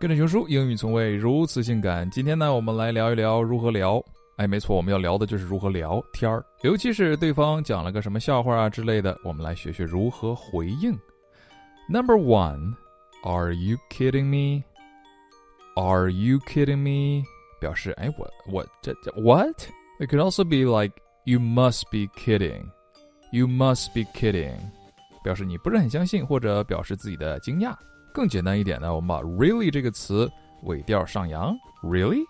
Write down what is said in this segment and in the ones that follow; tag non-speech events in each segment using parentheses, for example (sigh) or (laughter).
跟着熊叔，英语从未如此性感。今天呢，我们来聊一聊如何聊。哎，没错，我们要聊的就是如何聊天儿，尤其是对方讲了个什么笑话啊之类的，我们来学学如何回应。Number one, Are you kidding me? Are you kidding me? 表示哎，我我这这 What? It could also be like You must be kidding. You must be kidding. 表示你不是很相信，或者表示自己的惊讶。更简单一点呢，我们把 really 这个词尾调上扬，really,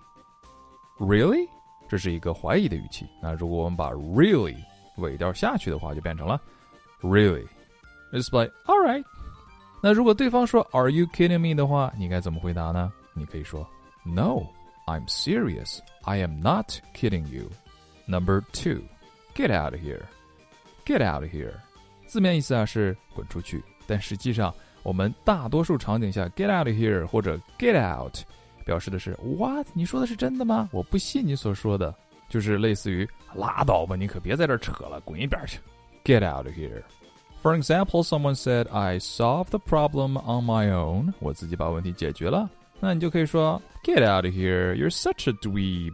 really，这是一个怀疑的语气。那如果我们把 really 尾调下去的话，就变成了 really。It's like all right。那如果对方说 Are you kidding me 的话，你该怎么回答呢？你可以说 No, I'm serious. I am not kidding you. Number two, get out of here. Get out of here. 字面意思啊是滚出去，但实际上。我们大多数场景下，get out of here 或者 get out，表示的是 what？你说的是真的吗？我不信你所说的，就是类似于拉倒吧，你可别在这扯了，滚一边去，get out of here。For example, someone said, "I solved the problem on my own." 我自己把问题解决了。那你就可以说 "Get out of here! You're such a dweeb."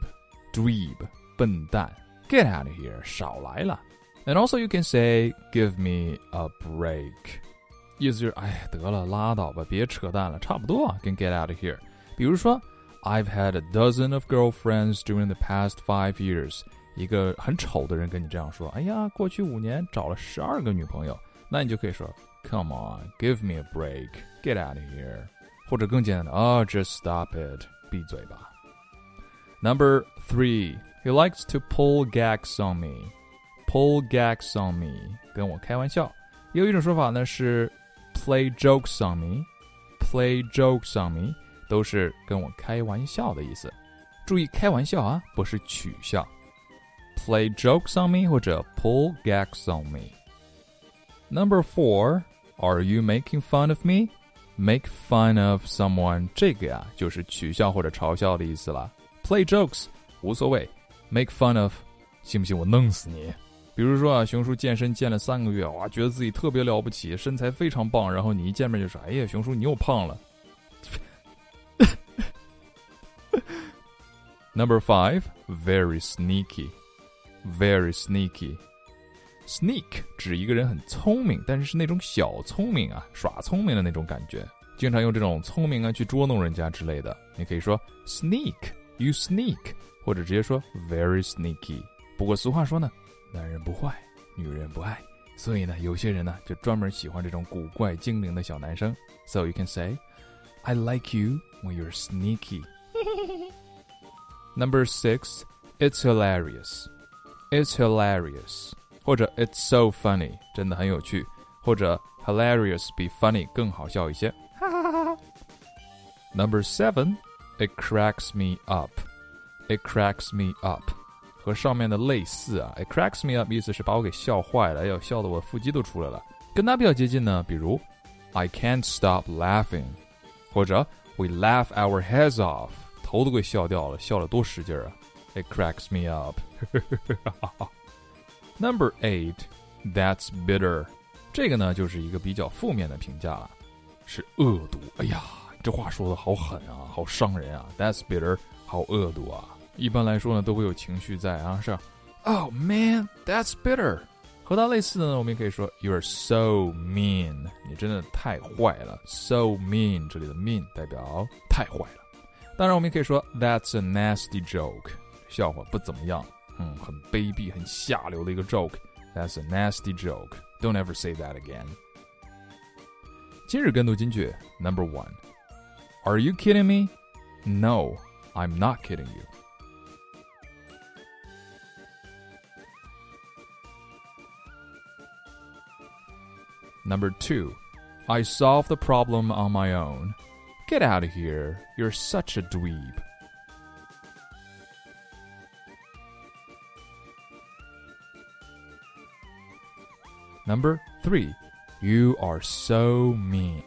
Dweeb，笨蛋。Get out of here，少来了。And also you can say, "Give me a break." 意思就是，哎，得了，拉倒吧，别扯淡了，差不多啊，跟 get out of here。比如说，I've had a dozen of girlfriends during the past five years。一个很丑的人跟你这样说，哎呀，过去五年找了十二个女朋友，那你就可以说，Come on，give me a break，get out of here。或者更简单的，啊、oh,，just stop it，闭嘴吧。Number three, he likes to pull gags on me. Pull gags on me，跟我开玩笑。也有一种说法呢是 play jokes on me, play jokes on me 都是跟我开玩笑的意思。注意开玩笑啊，不是取笑。Play jokes on me 或者 pull gags on me. Number four, are you making fun of me? Make fun of someone 这个呀就是取笑或者嘲笑的意思了。Play jokes 无所谓，make fun of 信不信我弄死你？ 比如说啊，熊叔健身健了三个月，哇，觉得自己特别了不起，身材非常棒。然后你一见面就说：“哎呀，熊叔你又胖了。(laughs) ”Number five, very sneaky, very sneaky. Sneak 指一个人很聪明，但是是那种小聪明啊，耍聪明的那种感觉。经常用这种聪明啊去捉弄人家之类的。你可以说 sneak, you sneak，或者直接说 very sneaky。不过俗话说呢。男人不坏，女人不爱，所以呢，有些人呢就专门喜欢这种古怪精灵的小男生。So you can say, "I like you when you're sneaky." (laughs) Number six, it's hilarious. It's hilarious. 或者 It's so funny，真的很有趣。或者 Hilarious 比 funny 更好笑一些。Number seven, (laughs) it cracks me up. It cracks me up. 和上面的类似啊，it cracks me up 意思是把我给笑坏了，哎呦，笑得我腹肌都出来了。跟它比较接近呢，比如 I can't stop laughing，或者 We laugh our heads off，头都给笑掉了，笑了多使劲啊！It cracks me up。Number eight, that's bitter。这个呢就是一个比较负面的评价了，是恶毒。哎呀，这话说的好狠啊，好伤人啊！That's bitter，好恶毒啊！一般来说呢，都会有情绪在啊，是，Oh man, that's bitter。和它类似的呢，我们也可以说 You're so mean，你真的太坏了。So mean，这里的 mean 代表太坏了。当然，我们也可以说 That's a nasty joke，笑话不怎么样，嗯，很卑鄙、很下流的一个 joke。That's a nasty joke. Don't ever say that again. 今日跟读金句 Number one. Are you kidding me? No, I'm not kidding you. Number two, I solved the problem on my own. Get out of here. You're such a dweeb. Number three, you are so mean.